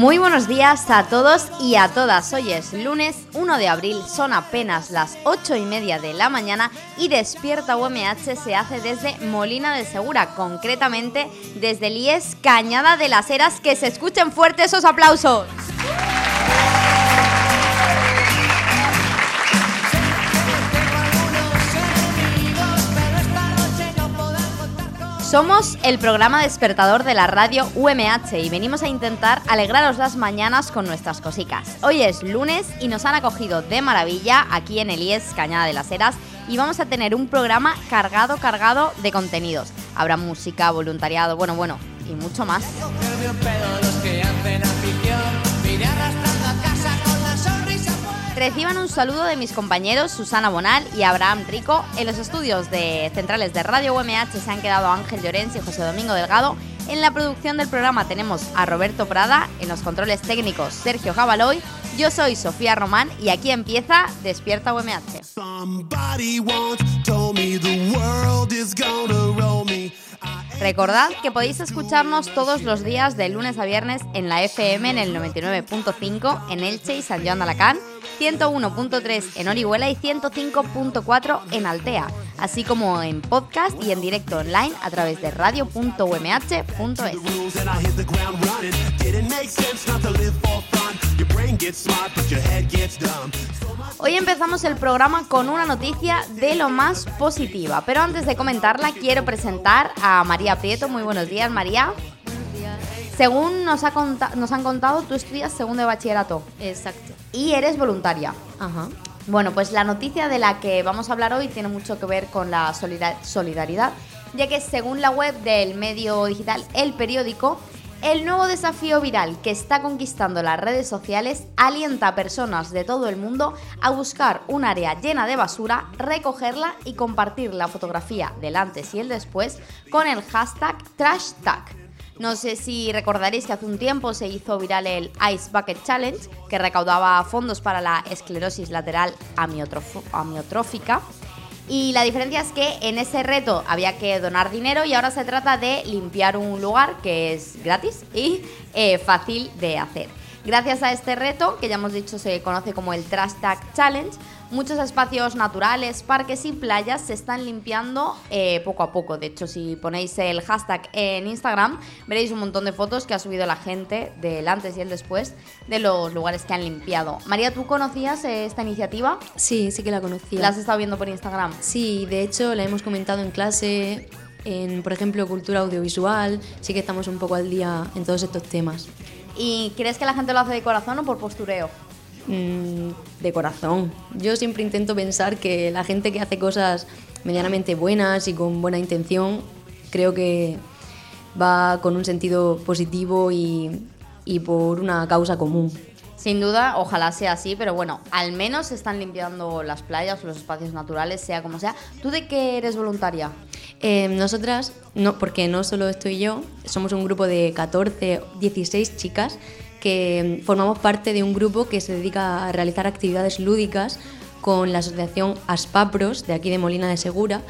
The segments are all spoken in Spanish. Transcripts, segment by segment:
Muy buenos días a todos y a todas. Hoy es lunes 1 de abril, son apenas las 8 y media de la mañana y Despierta UMH se hace desde Molina de Segura, concretamente desde el Cañada de las Heras. Que se escuchen fuertes esos aplausos. Somos el programa despertador de la radio UMH y venimos a intentar alegraros las mañanas con nuestras cositas. Hoy es lunes y nos han acogido de maravilla aquí en el IES Cañada de las Heras y vamos a tener un programa cargado, cargado de contenidos. Habrá música, voluntariado, bueno, bueno, y mucho más. Reciban un saludo de mis compañeros Susana Bonal y Abraham Rico. En los estudios de centrales de Radio UMH se han quedado Ángel Llorens y José Domingo Delgado. En la producción del programa tenemos a Roberto Prada, en los controles técnicos Sergio Jabaloy. Yo soy Sofía Román y aquí empieza Despierta UMH. Recordad que podéis escucharnos todos los días de lunes a viernes en la FM en el 99.5 en Elche y San Joan de Alacant, 101.3 en Orihuela y 105.4 en Altea, así como en podcast y en directo online a través de radio.umh.es. Hoy empezamos el programa con una noticia de lo más positiva, pero antes de comentarla quiero presentar a María Prieto. Muy buenos días, María. Según nos, ha nos han contado, tú estudias segundo de bachillerato. Exacto. Y eres voluntaria. Ajá. Bueno, pues la noticia de la que vamos a hablar hoy tiene mucho que ver con la solidaridad, ya que según la web del medio digital El Periódico, el nuevo desafío viral que está conquistando las redes sociales alienta a personas de todo el mundo a buscar un área llena de basura, recogerla y compartir la fotografía del antes y el después con el hashtag TrashTag. No sé si recordaréis que hace un tiempo se hizo viral el Ice Bucket Challenge, que recaudaba fondos para la esclerosis lateral amiotrófica. Y la diferencia es que en ese reto había que donar dinero y ahora se trata de limpiar un lugar que es gratis y eh, fácil de hacer. Gracias a este reto, que ya hemos dicho se conoce como el Trash Tag Challenge, muchos espacios naturales, parques y playas se están limpiando eh, poco a poco. De hecho, si ponéis el hashtag en Instagram, veréis un montón de fotos que ha subido la gente del antes y el después de los lugares que han limpiado. María, ¿tú conocías esta iniciativa? Sí, sí que la conocía. ¿La has estado viendo por Instagram? Sí, de hecho la hemos comentado en clase, en, por ejemplo, cultura audiovisual. Sí que estamos un poco al día en todos estos temas. ¿Y crees que la gente lo hace de corazón o por postureo? Mm, de corazón. Yo siempre intento pensar que la gente que hace cosas medianamente buenas y con buena intención, creo que va con un sentido positivo y, y por una causa común. Sin duda, ojalá sea así, pero bueno, al menos se están limpiando las playas los espacios naturales, sea como sea. ¿Tú de qué eres voluntaria? Eh, nosotras, no, porque no solo estoy yo, somos un grupo de 14, 16 chicas que formamos parte de un grupo que se dedica a realizar actividades lúdicas con la asociación Aspapros de aquí de Molina de Segura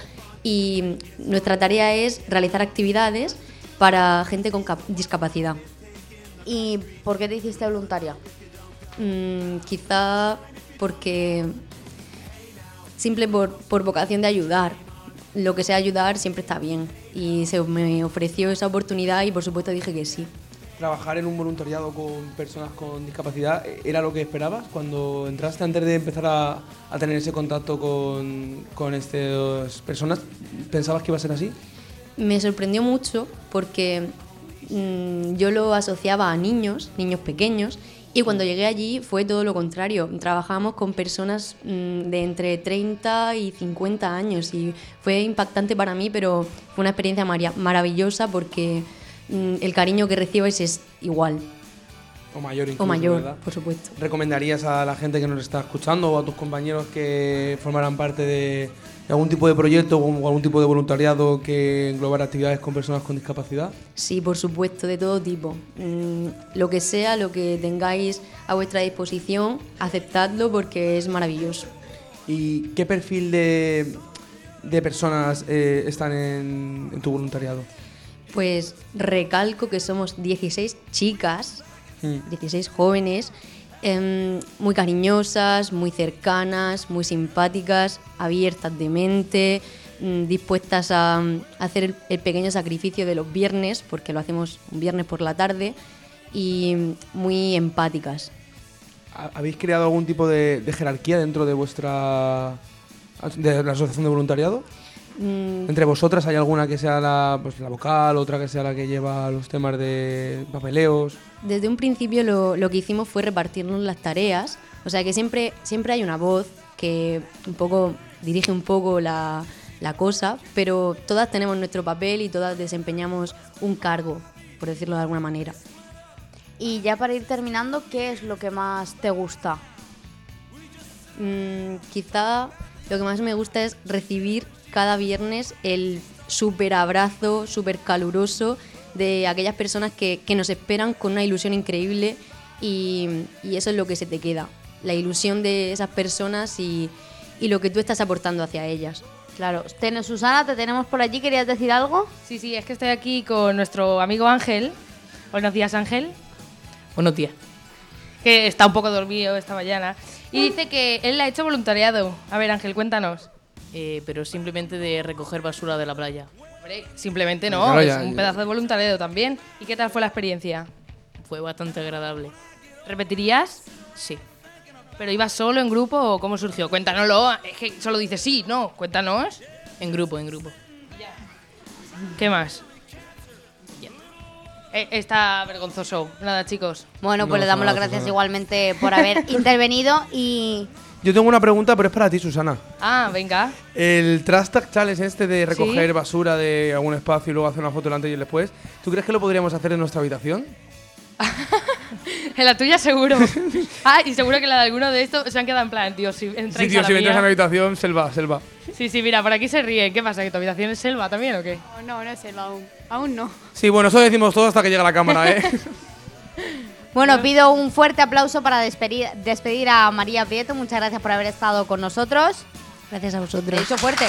y nuestra tarea es realizar actividades para gente con discapacidad. ¿Y por qué te hiciste voluntaria? Mm, quizá porque simple por, por vocación de ayudar. Lo que sea ayudar siempre está bien. Y se me ofreció esa oportunidad y por supuesto dije que sí trabajar en un voluntariado con personas con discapacidad era lo que esperabas cuando entraste antes de empezar a, tener ese contacto con, con estas personas? ¿Pensabas que iba a ser así? Me sorprendió mucho porque mm, yo lo asociaba a niños, niños pequeños, Y cuando llegué allí fue todo lo contrario. Trabajamos con personas mm, de entre 30 y 50 años y fue impactante para mí, pero fue una experiencia maravillosa porque mm, el cariño que recibes es igual O mayor incluso, o mayor, ¿verdad? por supuesto. ¿Recomendarías a la gente que nos está escuchando o a tus compañeros que formaran parte de, de algún tipo de proyecto o algún tipo de voluntariado que englobara actividades con personas con discapacidad? Sí, por supuesto, de todo tipo. Mm, lo que sea, lo que tengáis a vuestra disposición, aceptadlo porque es maravilloso. ¿Y qué perfil de, de personas eh, están en, en tu voluntariado? Pues recalco que somos 16 chicas, Mm. 16 jóvenes, em, muy cariñosas, muy cercanas, muy simpáticas, abiertas de mente, mm, dispuestas a, mm, hacer el, el pequeño sacrificio de los viernes, porque lo hacemos un viernes por la tarde, y mm, muy empáticas. ¿Ha- ¿Habéis creado algún tipo de, de jerarquía dentro de vuestra de la asociación de voluntariado? Mm, Entre vosotras hay alguna que sea la, pues, la vocal, otra que sea la que lleva los temas de papeleos. Desde un principio lo, lo que hicimos fue repartirnos las tareas, o sea que siempre, siempre hay una voz que un poco dirige un poco la, la cosa, pero todas tenemos nuestro papel y todas desempeñamos un cargo, por decirlo de alguna manera. Y ya para ir terminando, ¿qué es lo que más te gusta? Mm, quizá lo que más me gusta es recibir cada viernes el súper abrazo, súper caluroso de aquellas personas que, que nos esperan con una ilusión increíble y, y eso es lo que se te queda, la ilusión de esas personas y, y lo que tú estás aportando hacia ellas. Claro, Ten- Susana, te tenemos por allí, ¿querías decir algo? Sí, sí, es que estoy aquí con nuestro amigo Ángel. Buenos días, Ángel. Buenos días. Que está un poco dormido esta mañana. Y dice que él ha hecho voluntariado. A ver, Ángel, cuéntanos. Eh, pero simplemente de recoger basura de la playa. Hombre, simplemente no, Claro, es ya- un pedazo de voluntariado también. ¿Y qué tal fue la experiencia? Fue bastante agradable. ¿Repetirías? Sí. ¿Pero ibas solo, en grupo o cómo surgió? Cuéntanoslo. Es que solo dices sí, no. Cuéntanos. En grupo, en grupo. ¿Qué más? Eh, está vergonzoso. Nada, chicos. Bueno, pues No, le damos las gracias Susana. igualmente por haber intervenido y Yo tengo una pregunta, pero es para ti, Susana. Ah, venga. El Trash Tag Challenge este de recoger Sí. basura de algún espacio y luego hacer una foto delante y el después, ¿tú crees que lo podríamos hacer en nuestra habitación? En la tuya seguro. ah, y seguro que la de alguno de estos se han quedado en plan, tío, si entráis Sí, tío, a la si entras mía. a mi habitación, selva, selva. Sí, sí, mira, por aquí se ríen. ¿Qué pasa? ¿Que tu habitación es selva también o qué? No, no es selva aún. Aún no. Sí, bueno, eso decimos todo hasta que llega la cámara, ¿eh? bueno, pido un fuerte aplauso para despedir, despedir a María Prieto. Muchas gracias por haber estado con nosotros. Gracias a he vosotros. fuerte.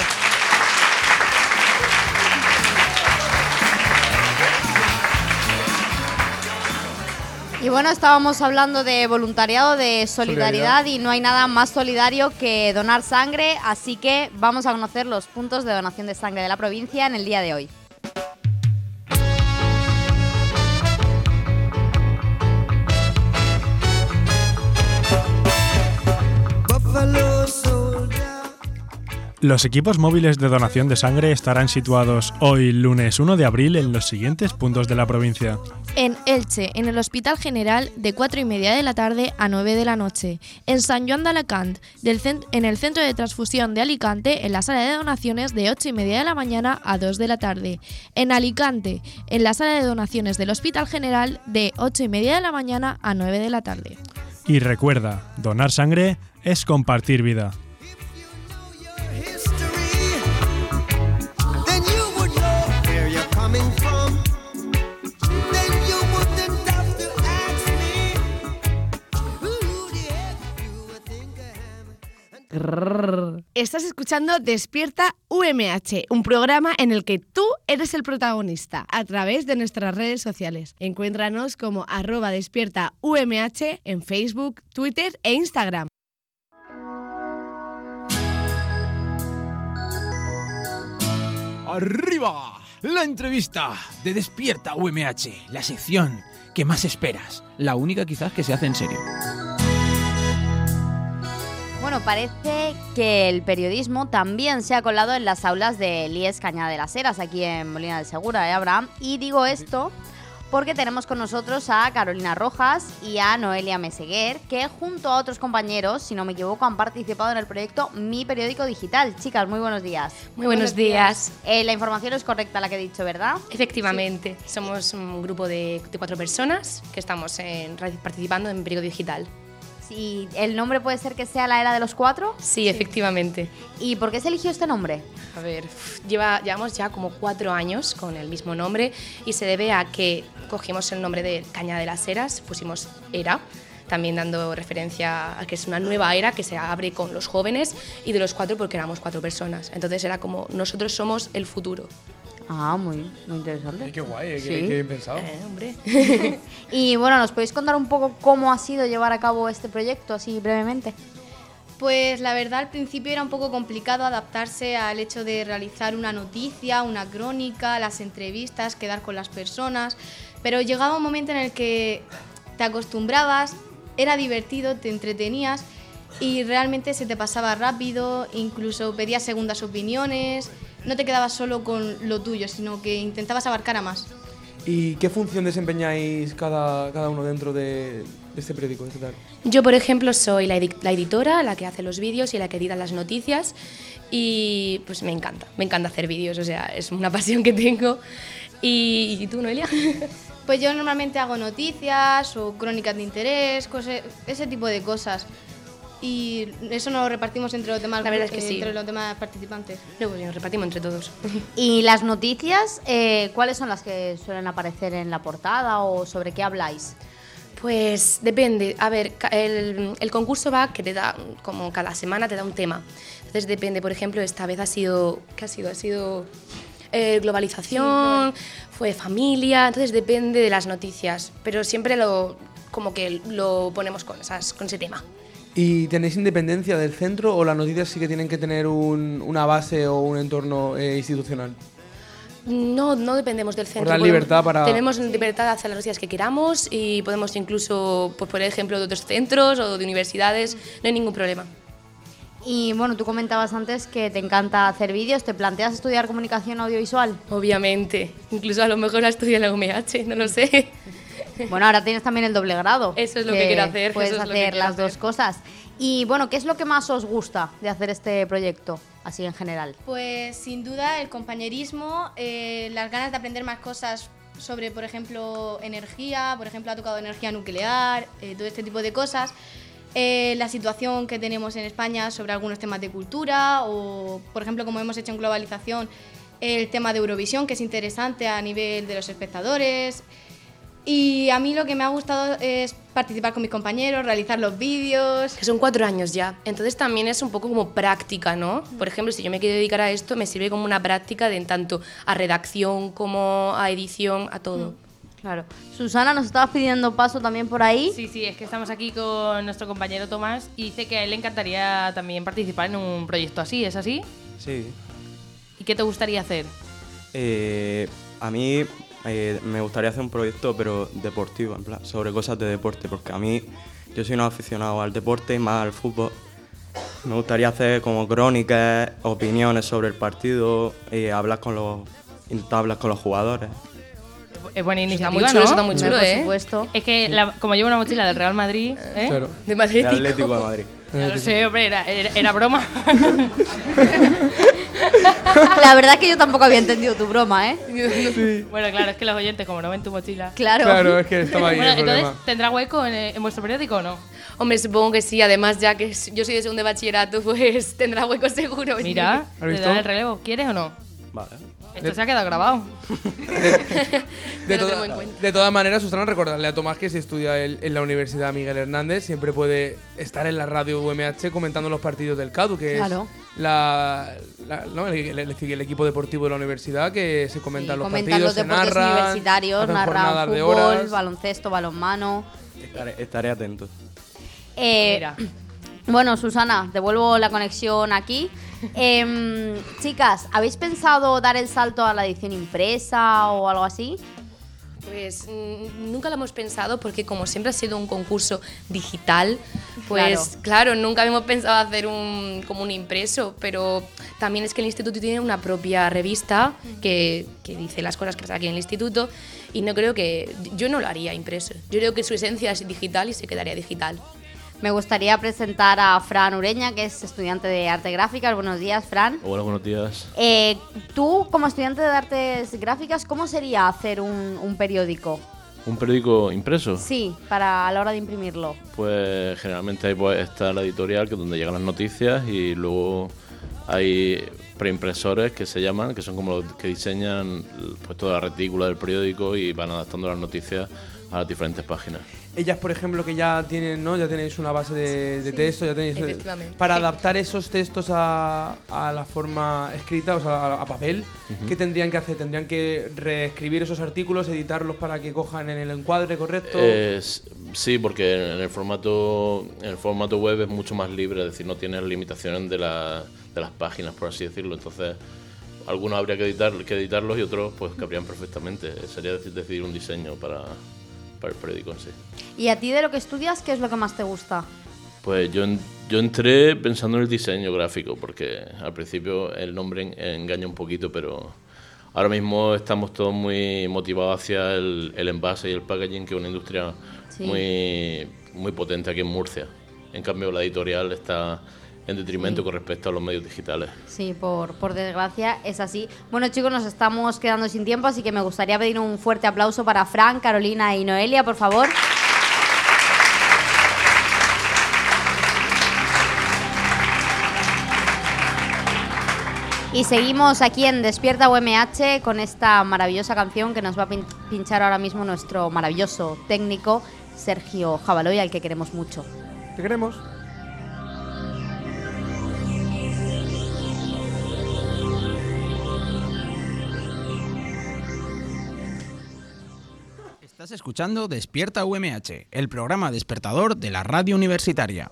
Y bueno, estábamos hablando de voluntariado, de solidaridad, Solidaridad. y no hay nada más solidario que donar sangre, así que vamos a conocer los puntos de donación de sangre de la provincia en el día de hoy. Los equipos móviles de donación de sangre estarán situados hoy, lunes 1 de abril, en los siguientes puntos de la provincia. En Elche, en el Hospital General, de 4 y media de la tarde a 9 de la noche. En San Joan de Alacant, del en el Centro de Transfusión de Alicante, en la sala de donaciones, de 8 y media de la mañana a 2 de la tarde. En Alicante, en la sala de donaciones del Hospital General, de 8 y media de la mañana a 9 de la tarde. Y recuerda, donar sangre es compartir vida. Estás escuchando Despierta UMH, un programa en el que tú eres el protagonista a través de nuestras redes sociales. Encuéntranos como arroba despierta UMH en Facebook, Twitter e Instagram. ¡Arriba! La entrevista de Despierta UMH, la sección que más esperas, la única quizás que se hace en serio. Bueno, parece que el periodismo también se ha colado en las aulas de Lies Cañada de las Heras, aquí en Molina de Segura, ¿eh, Abraham? Y digo esto porque tenemos con nosotros a Carolina Rojas y a Noelia Meseguer, que junto a otros compañeros, si no me equivoco, han participado en el proyecto Mi Periódico Digital. Chicas, muy buenos días. Muy buenos días. Eh, la información es correcta la que he dicho, ¿verdad? Efectivamente, somos un grupo de, de cuatro personas que estamos en- participando en Periódico Digital. Sí, ¿el nombre puede ser que sea la era de los cuatro? Sí, efectivamente. ¿Y por qué se eligió este nombre? A ver, lleva, llevamos ya como cuatro años con el mismo nombre y se debe a que cogimos el nombre de Cañada de las Eras, pusimos Era, también dando referencia a que es una nueva era que se abre con los jóvenes y de los cuatro porque éramos cuatro personas. Entonces era como nosotros somos el futuro. Ah, muy, muy interesante. Qué guay, eh, qué, Sí. qué bien pensado. Eh, hombre. Y bueno, ¿nos podéis contar un poco cómo ha sido llevar a cabo este proyecto, así brevemente? Pues la verdad al principio era un poco complicado adaptarse al hecho de realizar una noticia, una crónica, las entrevistas, quedar con las personas, pero llegaba un momento en el que te acostumbrabas, era divertido, te entretenías y realmente se te pasaba rápido, incluso pedías segundas opiniones, no te quedabas solo con lo tuyo, sino que intentabas abarcar a más. ¿Y qué función desempeñáis cada, cada uno dentro de, de este periódico digital? Yo, por ejemplo, soy la, edi- la editora, la que hace los vídeos y la que edita las noticias y pues me encanta, me encanta hacer vídeos, o sea, es una pasión que tengo. ¿Y, y tú, Noelia? Pues yo normalmente hago noticias o crónicas de interés, cose- ese tipo de cosas. Y eso nos lo repartimos entre los demás, La verdad es que eh, sí. entre los demás participantes. Luego nos repartimos entre todos. ¿Y las noticias, eh, cuáles son las que suelen aparecer en la portada o sobre qué habláis? Pues depende. A ver, el, el concurso va que te da, como cada semana te da un tema. Entonces depende, por ejemplo, esta vez ha sido, ¿qué ha sido? Ha sido eh, globalización, fue familia, entonces depende de las noticias, pero siempre lo, como que lo ponemos con, esas, con ese tema. ¿Y tenéis independencia del centro o las noticias sí que tienen que tener un- una base o un entorno eh, institucional? No, no dependemos del centro. Podemos- libertad para- Tenemos libertad de hacer las noticias que queramos y podemos incluso, pues, por ejemplo, de otros centros o de universidades, no hay ningún problema. Y bueno, tú comentabas antes que te encanta hacer vídeos, ¿te planteas estudiar comunicación audiovisual? Obviamente, incluso a lo mejor la estudia en la UMH, no lo sé. Bueno, ahora tienes también el doble grado. Eso es lo que quiero hacer, Puedes eso es lo que hacer las dos cosas. Y bueno, ¿qué es lo que más os gusta de hacer este proyecto, así en general? Pues sin duda el compañerismo, eh, las ganas de aprender más cosas sobre, por ejemplo, energía, por ejemplo, ha tocado energía nuclear, eh, todo este tipo de cosas. Eh, la situación que tenemos en España sobre algunos temas de cultura o, por ejemplo, como hemos hecho en globalización, el tema de Eurovisión, que es interesante a nivel de los espectadores. Y a mí lo que me ha gustado es participar con mis compañeros, realizar los vídeos. Que son cuatro años ya. Entonces también es un poco como práctica, ¿no? Por ejemplo, si yo me quiero dedicar a esto, me sirve como una práctica de en tanto a redacción como a edición, a todo. Claro. Susana, nos estabas pidiendo paso también por ahí. Sí, sí, es que estamos aquí con nuestro compañero Tomás y dice que a él le encantaría también participar en un proyecto así, ¿es así? Sí. ¿Y qué te gustaría hacer? Eh, a mí eh, me gustaría hacer un proyecto, pero deportivo, en plan, sobre cosas de deporte, porque a mí, yo soy un aficionado al deporte y más al fútbol. Me gustaría hacer como crónicas, opiniones sobre el partido, eh, hablar con los, intentar hablar con los jugadores. Es buena iniciativa, muy chulo, ¿no? está muy chulo, por ¿eh? supuesto. Es que la- como llevo una mochila del Real Madrid, ¿eh? Claro. De Madrid. Atlético de Madrid. Ya lo sé, hombre, era, era- era broma. La verdad es que yo tampoco había entendido tu broma, ¿eh? Bueno, claro, es que los oyentes, como no ven tu mochila. Claro. Claro, es que estaba ahí Bueno, el entonces, problema. ¿tendrá hueco en, en vuestro periódico o no? Hombre, supongo que sí. Además, ya que yo soy de segundo de bachillerato, pues tendrá hueco seguro. sí. Mira, ¿Has te visto? dan el relevo. ¿Quieres o no? Vale. Esto se ha quedado grabado. De, toda- de todas maneras, Susana, recordarle a Tomás que si estudia el- en la Universidad Miguel Hernández, siempre puede estar en la radio UMH comentando los partidos del CADU, que Claro. es la, la- ¿no? el, el- el equipo deportivo de la universidad que se comentan los Comentan partidos, los se deportes narran, universitarios, narran de fútbol, horas. baloncesto, balonmano. Estaré, estaré atento. Eh, Mira. Bueno, Susana, devuelvo la conexión aquí. Em, chicas, ¿habéis pensado dar el salto a la edición impresa o algo así? Pues mm, nunca lo hemos pensado porque como siempre ha sido un concurso digital, pues claro, nunca habíamos pensado hacer un, como un impreso, pero también es que el instituto tiene una propia revista que, que dice las cosas que pasan aquí en el instituto y no creo que, yo no lo haría impreso, yo creo que su esencia es digital y se quedaría digital. Me gustaría presentar a Fran Ureña, que es estudiante de arte gráficas. Buenos días, Fran. Hola, buenos días. Eh, tú, como estudiante de artes gráficas, ¿cómo sería hacer un, un periódico? ¿Un periódico impreso? Sí, para a la hora de imprimirlo. Pues generalmente ahí pues, está la editorial, que es donde llegan las noticias, y luego hay preimpresores que se llaman, que son como los que diseñan pues, toda la retícula del periódico y van adaptando las noticias a las diferentes páginas. Ellas, por ejemplo, que ya tienen, ¿no? Ya tenéis una base de, de texto, ya tenéis... efectivamente. Para Sí. adaptar esos textos a, a la forma escrita, o sea, a, a papel. ¿qué tendrían que hacer? ¿Tendrían que reescribir esos artículos, editarlos para que cojan en el encuadre correcto? Eh, sí, porque en el formato en el formato web es mucho más libre, es decir, no tiene limitaciones de, la- de las páginas, por así decirlo. Entonces, algunos habría que, editar, que editarlos y otros pues cabrían perfectamente. Sería deci- decidir un diseño para, para el periódico en sí. ¿Y a ti de lo que estudias, qué es lo que más te gusta? Pues yo, yo entré pensando en el diseño gráfico, porque al principio el nombre en- engaña un poquito, pero ahora mismo estamos todos muy motivados hacia el, el envase y el packaging, que es una industria Sí. muy, muy potente aquí en Murcia. En cambio, la editorial está en detrimento Sí. con respecto a los medios digitales. Sí, por, por desgracia es así. Bueno, chicos, nos estamos quedando sin tiempo, así que me gustaría pedir un fuerte aplauso para Fran, Carolina y Noelia, por favor. Y seguimos aquí en Despierta UMH con esta maravillosa canción que nos va a pin- pinchar ahora mismo nuestro maravilloso técnico Sergio Jabaloy, al que queremos mucho. ¿Te queremos? Estás escuchando Despierta UMH, el programa despertador de la radio universitaria.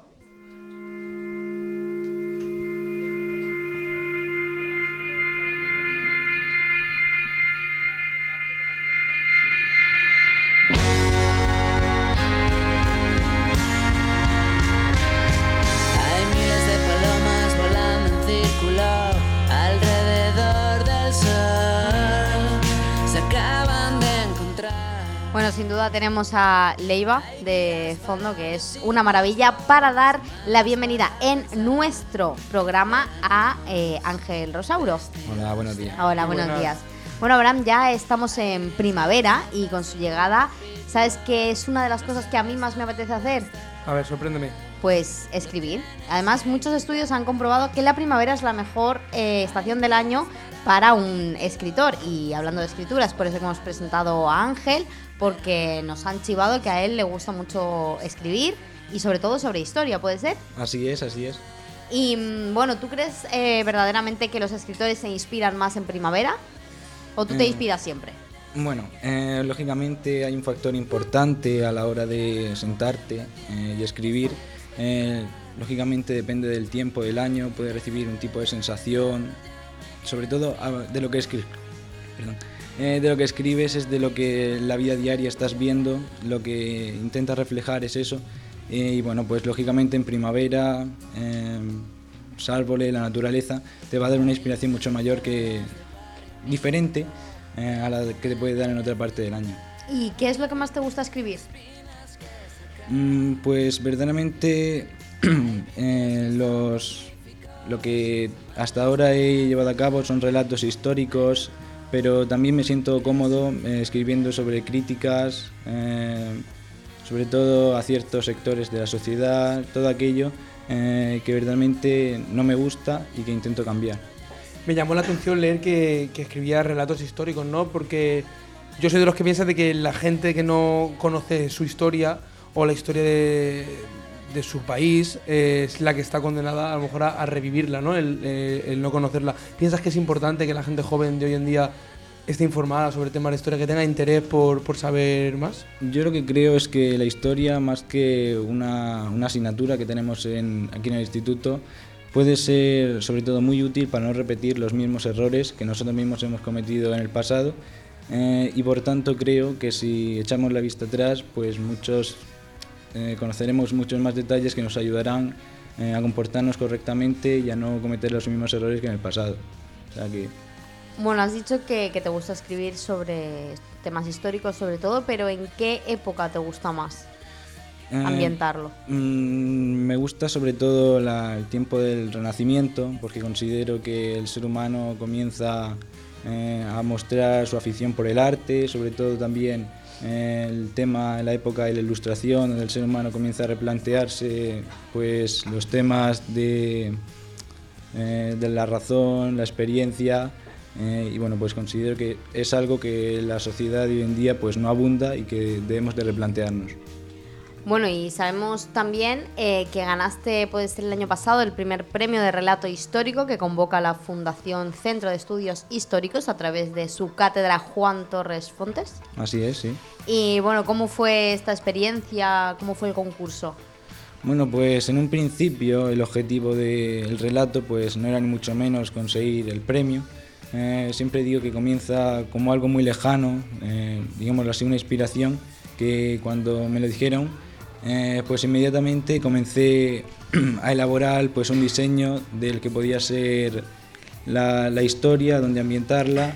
Tenemos a Leiva de fondo, que es una maravilla, para dar la bienvenida en nuestro programa a eh, Ángel Rosauro. Hola, buenos días. Hola, buenos días. Bueno, Abraham, ya estamos en primavera y con su llegada, ¿sabes qué es una de las cosas que a mí más me apetece hacer? A ver, sorpréndeme. Pues escribir. Además, muchos estudios han comprobado que la primavera es la mejor eh, estación del año para un escritor. Y hablando de escrituras, por eso que hemos presentado a Ángel, porque nos han chivado que a él le gusta mucho escribir y sobre todo sobre historia, ¿puede ser? Así es, así es. Y mm, bueno, ¿tú crees eh, verdaderamente que los escritores se inspiran más en primavera? ¿O tú te Eh, inspiras siempre? Bueno, eh, lógicamente hay un factor importante a la hora de sentarte eh, y escribir. Eh, lógicamente depende del tiempo del año, puedes recibir un tipo de sensación, sobre todo ah, de lo que escribes. de lo que escribes es de lo que la vida diaria estás viendo, lo que intentas reflejar es eso. Y bueno, pues lógicamente en primavera, eh, los árboles, la naturaleza, te va a dar una inspiración mucho mayor que diferente eh, a la que te puede dar en otra parte del año. ¿Y qué es lo que más te gusta escribir? Mm, Pues verdaderamente eh, los, lo que hasta ahora he llevado a cabo son relatos históricos, pero también me siento cómodo eh, escribiendo sobre críticas, eh, sobre todo a ciertos sectores de la sociedad, todo aquello eh, que verdaderamente no me gusta y que intento cambiar. Me llamó la atención leer que, que escribía relatos históricos, ¿no? Porque yo soy de los que piensa de que la gente que no conoce su historia o la historia de, de su país es la que está condenada a lo mejor a, a revivirla, ¿no? El, eh, el no conocerla. ¿Piensas que es importante que la gente joven de hoy en día esté informada sobre temas de historia, que tenga interés por, por saber más? Yo lo que creo es que la historia, más que una, una asignatura que tenemos en- aquí en el instituto, puede ser sobre todo muy útil para no repetir los mismos errores que nosotros mismos hemos cometido en el pasado Eh, y por tanto creo que si echamos la vista atrás, pues muchos eh, conoceremos muchos más detalles que nos ayudarán eh, a comportarnos correctamente y a no cometer los mismos errores que en el pasado. O Bueno, has dicho que te gusta escribir sobre temas históricos sobre todo, pero ¿en qué época te gusta más Eh, ambientarlo? mm, me gusta sobre todo la- el tiempo del Renacimiento, porque considero que el ser humano comienza eh, a mostrar su afición por el arte, sobre todo también eh, el tema en la época de la Ilustración, donde el ser humano comienza a replantearse pues, los temas de, de la razón, la experiencia. eh, y bueno, pues considero que es algo que la sociedad de hoy en día pues no abunda y que debemos de replantearnos. Bueno, y sabemos también eh, que ganaste, puede ser el año pasado, el primer premio de relato histórico que convoca la Fundación Centro de Estudios Históricos a través de su cátedra Juan Torres Fontes. Así es, sí. Y bueno, ¿cómo fue esta experiencia? ¿Cómo fue el concurso? Bueno, pues en un principio el objetivo del relato pues no era ni mucho menos conseguir el premio. Eh, siempre digo que comienza como algo muy lejano, eh, digámoslo así, una inspiración que cuando me lo dijeron, eh, pues inmediatamente comencé a elaborar pues un diseño del que podía ser la, historia, donde ambientarla.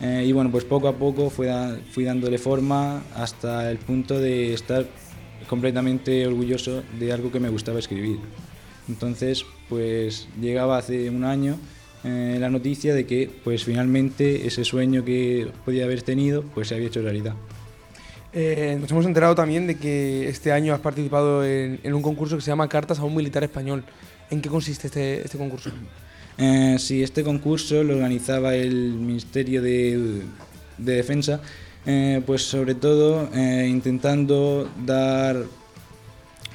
eh, y bueno, pues poco a poco fui dándole forma hasta el punto de estar completamente orgulloso de algo que me gustaba escribir. Entonces, pues llegaba hace un año eh, la noticia de que pues finalmente ese sueño que podía haber tenido pues se había hecho realidad. Eh, nos hemos enterado también de que este año has participado en, un concurso que se llama Cartas a un militar español. ¿En qué consiste este, este concurso? Eh, sí, este concurso lo organizaba el Ministerio de, de Defensa, eh, pues sobre todo intentando dar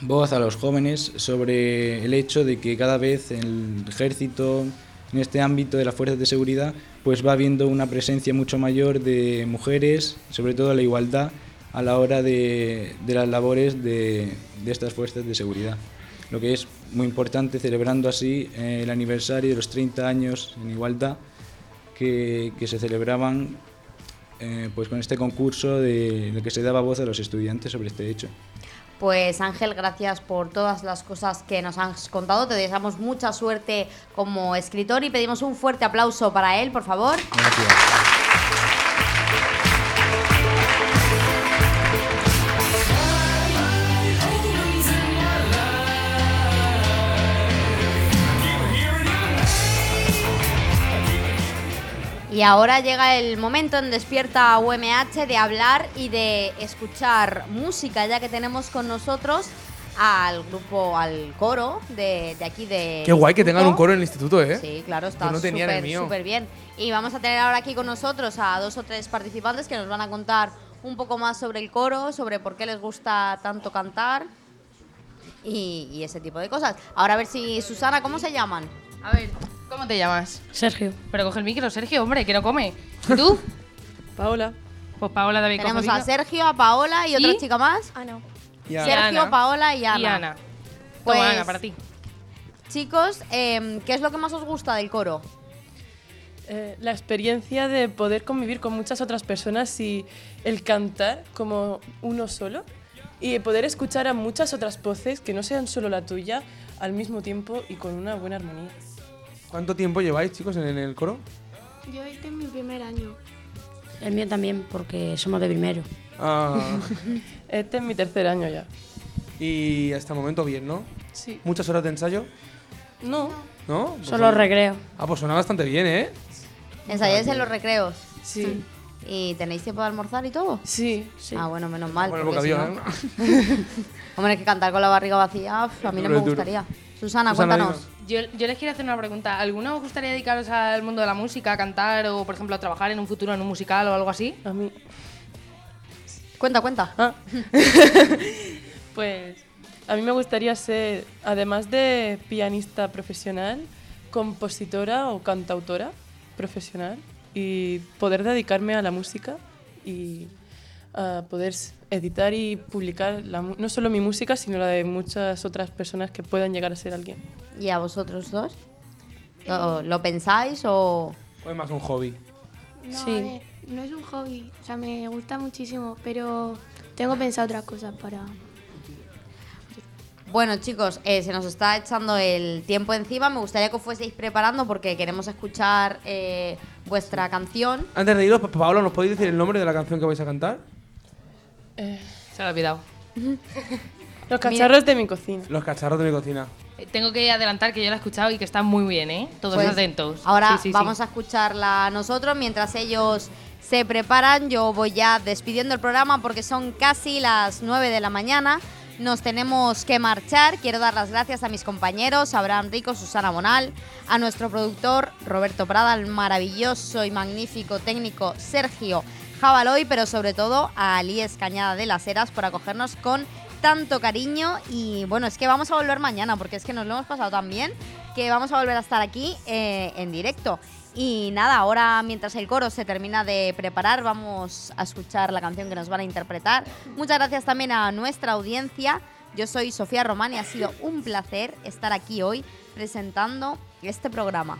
voz a los jóvenes sobre el hecho de que cada vez el ejército, en este ámbito de las fuerzas de seguridad, pues va habiendo una presencia mucho mayor de mujeres, sobre todo la igualdad a la hora de, de las labores de, de estas fuerzas de seguridad. Lo que es muy importante, celebrando así eh, el aniversario de los 30 años en igualdad que, que se celebraban eh, pues con este concurso de, el que se daba voz a los estudiantes sobre este hecho. Pues Ángel, gracias por todas las cosas que nos has contado. Te deseamos mucha suerte como escritor y pedimos un fuerte aplauso para él, por favor. Y ahora llega el momento en Despierta UMH de hablar y de escuchar música, ya que tenemos con nosotros al grupo, al coro de, de aquí de... Qué guay que tengan un coro en el instituto, ¿eh? Sí, claro, está no súper bien. Y vamos a tener ahora aquí con nosotros a dos o tres participantes que nos van a contar un poco más sobre el coro, sobre por qué les gusta tanto cantar y, y ese tipo de cosas. Ahora a ver si, Susana, ¿cómo se llaman? A ver, ¿cómo te llamas? Sergio. Pero coge el micro, Sergio, hombre, que no come. ¿Y tú? Paola. Pues Paola también Tenemos coge a micro. Sergio, a Paola y otra ¿Y? chica más. Ah, no. Y a- Sergio, Ana. Paola y Ana. Y Ana. Pues, Toma, Ana, para ti. Chicos, em, ¿qué es lo que más os gusta del coro? Eh, la experiencia de poder convivir con muchas otras personas y el cantar como uno solo y poder escuchar a muchas otras voces que no sean solo la tuya al mismo tiempo y con una buena armonía. ¿Cuánto tiempo lleváis, chicos, en el coro? Yo este es mi primer año. El mío también, porque somos de primero. Ah, Este es mi tercer año ya. y hasta el momento bien, ¿no? Sí. ¿Muchas horas de ensayo? No. ¿No? Pues Solo recreo. Ah, pues suena bastante bien, ¿eh? ¿Ensayáis en los recreos? Sí. ¿Y tenéis tiempo de almorzar y todo? Sí. Ah, bueno, menos mal. Bueno, porque si bocadillo, no- Hombre, que cantar con la barriga vacía, a mí no me es gustaría. Susana, Susana, cuéntanos. Yo, yo les quiero hacer una pregunta. ¿Alguno os gustaría dedicaros al mundo de la música, a cantar o, por ejemplo, a trabajar en un futuro en un musical o algo así? A mí. Cuenta, cuenta. Ah. pues a mí me gustaría ser, además de pianista profesional, compositora o cantautora profesional y poder dedicarme a la música y a poder editar y publicar la no solo mi música, sino la de muchas otras personas que puedan llegar a ser alguien. ¿Y a vosotros dos? ¿Lo, lo pensáis o...? ¿O es más un hobby? No, Sí. a ver, no es un hobby, o sea, me gusta muchísimo, pero tengo pensado otras cosas para... Bueno, chicos, eh, se nos está echando el tiempo encima. Me gustaría que os fueseis preparando porque queremos escuchar eh, vuestra canción. Antes de iros, Pa- Paola, ¿nos podéis decir el nombre de la canción que vais a cantar? Se lo ha olvidado. Los cacharros de mi cocina. Los cacharros de mi cocina. Eh, Tengo que adelantar que yo la he escuchado y que está muy bien, ¿eh? Todos Pues, atentos. Ahora Sí, sí, sí. vamos a escucharla nosotros mientras ellos se preparan. Yo voy ya despidiendo el programa porque son casi las 9 de la mañana. Nos tenemos que marchar. Quiero dar las gracias a mis compañeros, Abraham Rico, Susana Bonal, a nuestro productor Roberto Prada, al maravilloso y magnífico técnico Sergio Jabaloy, pero sobre todo a Alíes Cañada de las Heras por acogernos con tanto cariño y bueno, es que vamos a volver mañana porque es que nos lo hemos pasado tan bien que vamos a volver a estar aquí eh, en directo. Y nada, ahora mientras el coro se termina de preparar, vamos a escuchar la canción que nos van a interpretar. Muchas gracias también a nuestra audiencia. Yo soy Sofía Román y ha sido un placer estar aquí hoy presentando este programa.